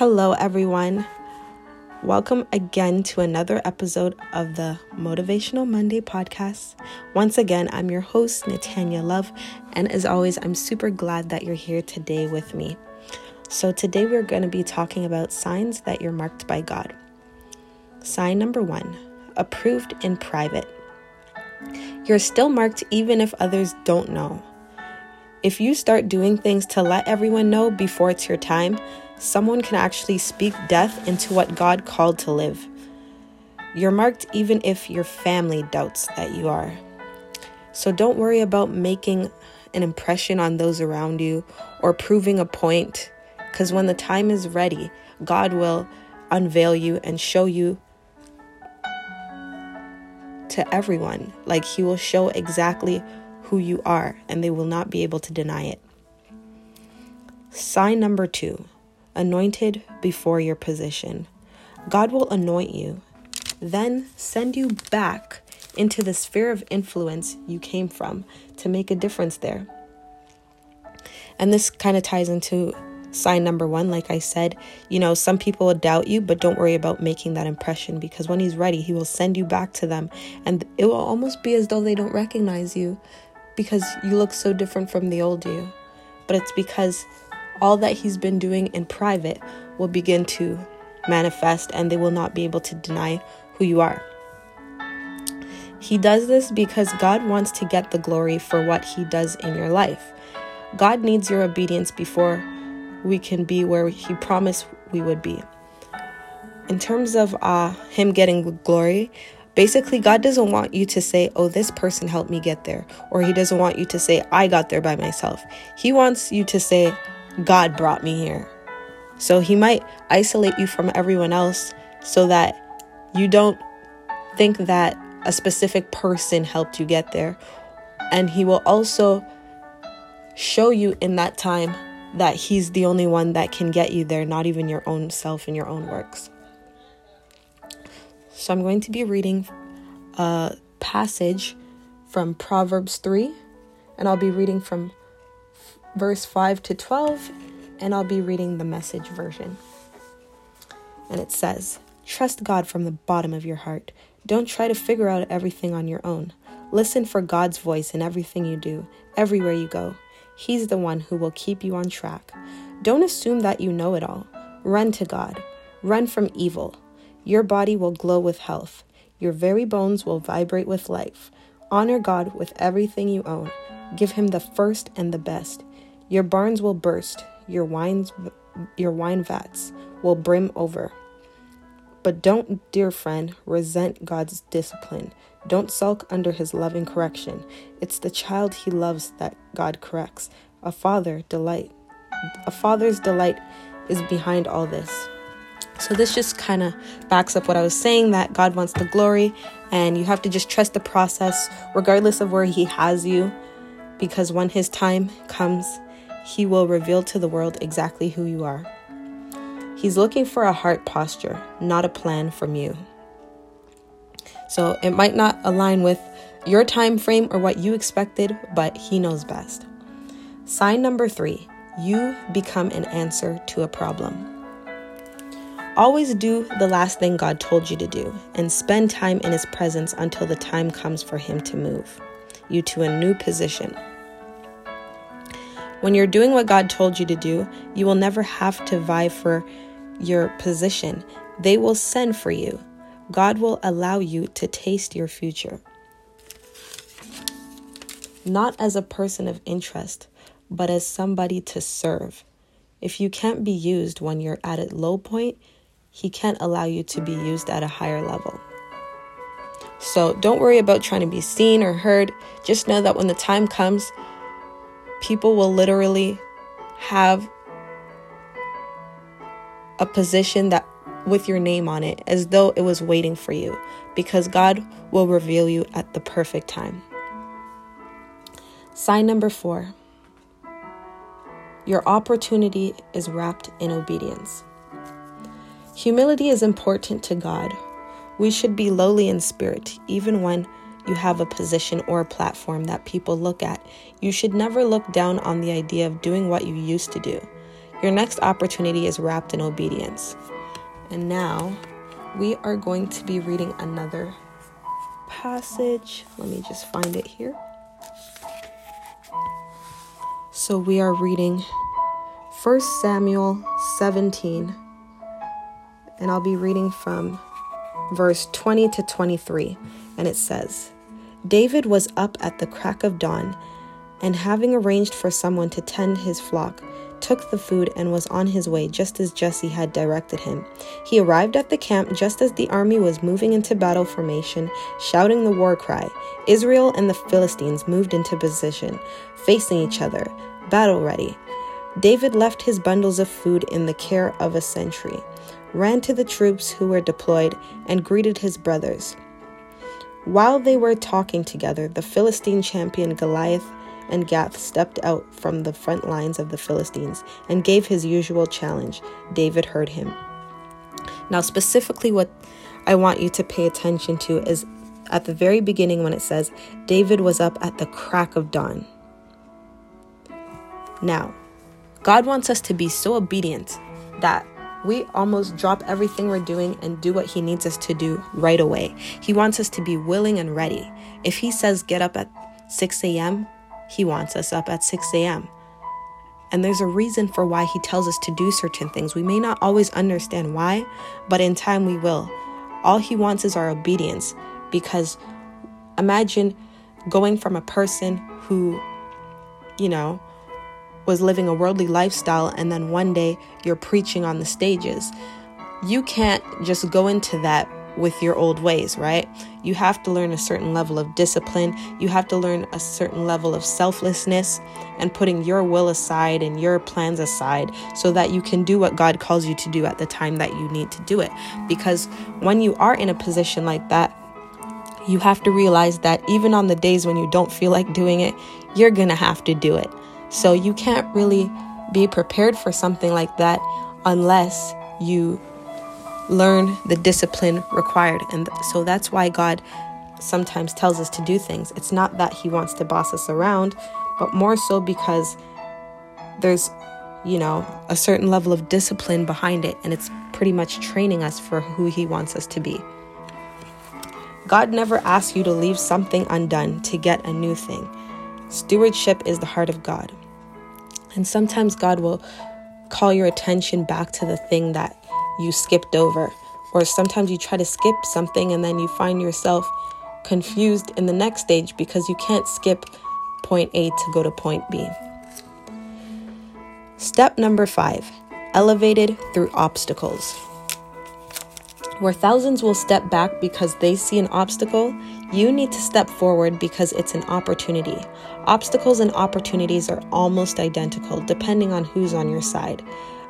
Hello, everyone. Welcome again to another episode of the Motivational Monday podcast. Once again, I'm your host, Natanya Love, and as always, I'm super glad that you're here today with me. So, today we're going to be talking about signs that you're marked by God. Sign number one approved in private. You're still marked even if others don't know. If you start doing things to let everyone know before it's your time, someone can actually speak death into what God called to live. You're marked even if your family doubts that you are. So don't worry about making an impression on those around you or proving a point, because when the time is ready, God will unveil you and show you to everyone. Like He will show exactly who you are, and they will not be able to deny it. Sign number two anointed before your position. God will anoint you, then send you back into the sphere of influence you came from to make a difference there. And this kind of ties into sign number one. Like I said, you know, some people will doubt you, but don't worry about making that impression because when he's ready, he will send you back to them. And it will almost be as though they don't recognize you because you look so different from the old you. But it's because all that he's been doing in private will begin to manifest and they will not be able to deny who you are. He does this because God wants to get the glory for what he does in your life. God needs your obedience before we can be where he promised we would be. In terms of uh, him getting glory, basically God doesn't want you to say, "Oh, this person helped me get there," or he doesn't want you to say, "I got there by myself." He wants you to say, God brought me here. So he might isolate you from everyone else so that you don't think that a specific person helped you get there. And he will also show you in that time that he's the only one that can get you there, not even your own self and your own works. So I'm going to be reading a passage from Proverbs 3, and I'll be reading from verse 5 to 12, and I'll be reading the message version. And it says, Trust God from the bottom of your heart. Don't try to figure out everything on your own. Listen for God's voice in everything you do, everywhere you go. He's the one who will keep you on track. Don't assume that you know it all. Run to God. Run from evil. Your body will glow with health. Your very bones will vibrate with life. Honor God with everything you own. Give him the first and the best. Your barns will burst, your wines your wine vats will brim over. But don't, dear friend, resent God's discipline. Don't sulk under his loving correction. It's the child he loves that God corrects. A father delight. A father's delight is behind all this. So this just kind of backs up what I was saying that God wants the glory and you have to just trust the process regardless of where he has you because when his time comes, he will reveal to the world exactly who you are. He's looking for a heart posture, not a plan from you. So it might not align with your time frame or what you expected, but he knows best. Sign number 3, you become an answer to a problem. Always do the last thing God told you to do and spend time in his presence until the time comes for him to move you to a new position. When you're doing what God told you to do, you will never have to vie for your position. They will send for you. God will allow you to taste your future. Not as a person of interest, but as somebody to serve. If you can't be used when you're at a low point, He can't allow you to be used at a higher level. So don't worry about trying to be seen or heard. Just know that when the time comes, people will literally have a position that with your name on it as though it was waiting for you because God will reveal you at the perfect time. Sign number 4. Your opportunity is wrapped in obedience. Humility is important to God. We should be lowly in spirit even when you have a position or a platform that people look at. You should never look down on the idea of doing what you used to do. Your next opportunity is wrapped in obedience. And now we are going to be reading another passage. Let me just find it here. So we are reading 1 Samuel 17, and I'll be reading from verse 20 to 23. And it says, David was up at the crack of dawn, and having arranged for someone to tend his flock, took the food and was on his way just as Jesse had directed him. He arrived at the camp just as the army was moving into battle formation, shouting the war cry. Israel and the Philistines moved into position, facing each other, battle ready. David left his bundles of food in the care of a sentry, ran to the troops who were deployed, and greeted his brothers. While they were talking together, the Philistine champion Goliath and Gath stepped out from the front lines of the Philistines and gave his usual challenge. David heard him. Now, specifically, what I want you to pay attention to is at the very beginning when it says, David was up at the crack of dawn. Now, God wants us to be so obedient that we almost drop everything we're doing and do what He needs us to do right away. He wants us to be willing and ready. If He says get up at 6 a.m., He wants us up at 6 a.m. And there's a reason for why He tells us to do certain things. We may not always understand why, but in time we will. All He wants is our obedience because imagine going from a person who, you know, was living a worldly lifestyle and then one day you're preaching on the stages. You can't just go into that with your old ways, right? You have to learn a certain level of discipline. You have to learn a certain level of selflessness and putting your will aside and your plans aside so that you can do what God calls you to do at the time that you need to do it. Because when you are in a position like that, you have to realize that even on the days when you don't feel like doing it, you're gonna have to do it. So you can't really be prepared for something like that unless you learn the discipline required. And so that's why God sometimes tells us to do things. It's not that He wants to boss us around, but more so because there's, you know, a certain level of discipline behind it, and it's pretty much training us for who He wants us to be. God never asks you to leave something undone to get a new thing. Stewardship is the heart of God. And sometimes God will call your attention back to the thing that you skipped over. Or sometimes you try to skip something and then you find yourself confused in the next stage because you can't skip point A to go to point B. Step number five elevated through obstacles. Where thousands will step back because they see an obstacle, you need to step forward because it's an opportunity. Obstacles and opportunities are almost identical depending on who's on your side.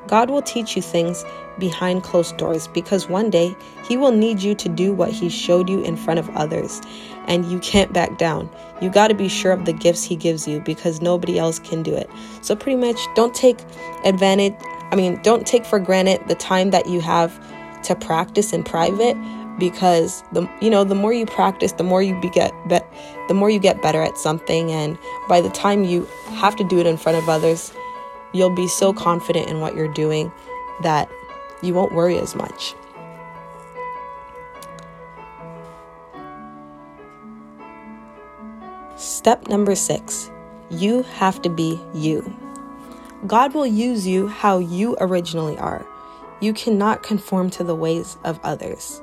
God will teach you things behind closed doors because one day He will need you to do what He showed you in front of others, and you can't back down. You got to be sure of the gifts He gives you because nobody else can do it. So, pretty much, don't take advantage, I mean, don't take for granted the time that you have to practice in private because the you know the more you practice the more you get bet the more you get better at something and by the time you have to do it in front of others you'll be so confident in what you're doing that you won't worry as much Step number 6 you have to be you. God will use you how you originally are. You cannot conform to the ways of others.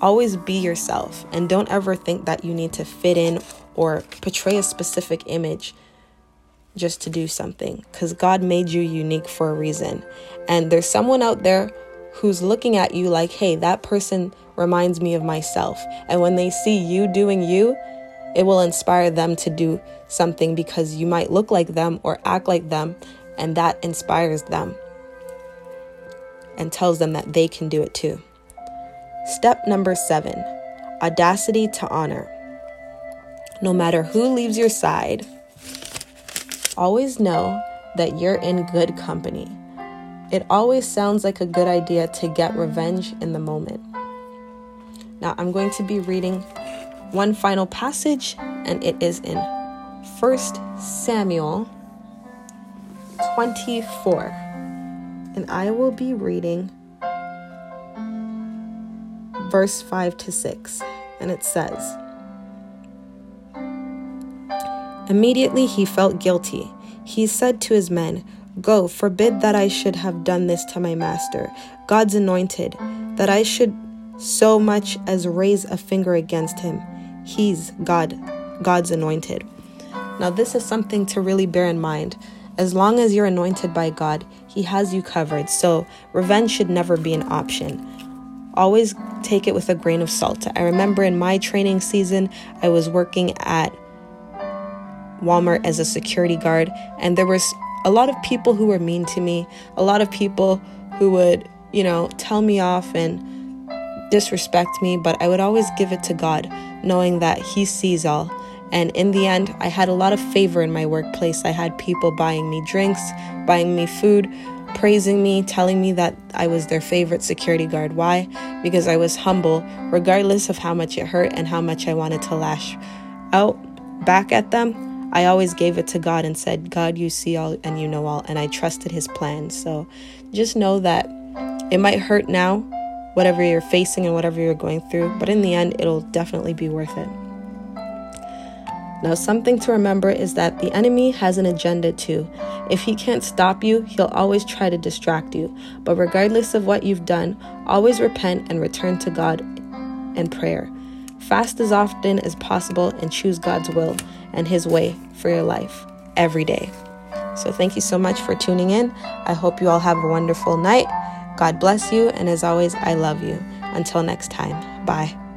Always be yourself and don't ever think that you need to fit in or portray a specific image just to do something because God made you unique for a reason. And there's someone out there who's looking at you like, hey, that person reminds me of myself. And when they see you doing you, it will inspire them to do something because you might look like them or act like them, and that inspires them and tells them that they can do it too. Step number seven audacity to honor. No matter who leaves your side, always know that you're in good company. It always sounds like a good idea to get revenge in the moment. Now, I'm going to be reading one final passage, and it is in 1 Samuel 24. And I will be reading verse 5 to 6. And it says Immediately he felt guilty. He said to his men, Go, forbid that I should have done this to my master, God's anointed, that I should so much as raise a finger against him. He's God, God's anointed. Now, this is something to really bear in mind. As long as you're anointed by God, He has you covered. So, revenge should never be an option. Always take it with a grain of salt. I remember in my training season, I was working at Walmart as a security guard, and there was a lot of people who were mean to me, a lot of people who would, you know, tell me off and disrespect me, but I would always give it to God, knowing that He sees all. And in the end, I had a lot of favor in my workplace. I had people buying me drinks, buying me food, praising me, telling me that I was their favorite security guard. Why? Because I was humble, regardless of how much it hurt and how much I wanted to lash out back at them. I always gave it to God and said, God, you see all and you know all. And I trusted his plan. So just know that it might hurt now, whatever you're facing and whatever you're going through, but in the end, it'll definitely be worth it. Now, something to remember is that the enemy has an agenda too. If he can't stop you, he'll always try to distract you. But regardless of what you've done, always repent and return to God and prayer. Fast as often as possible and choose God's will and His way for your life every day. So, thank you so much for tuning in. I hope you all have a wonderful night. God bless you. And as always, I love you. Until next time, bye.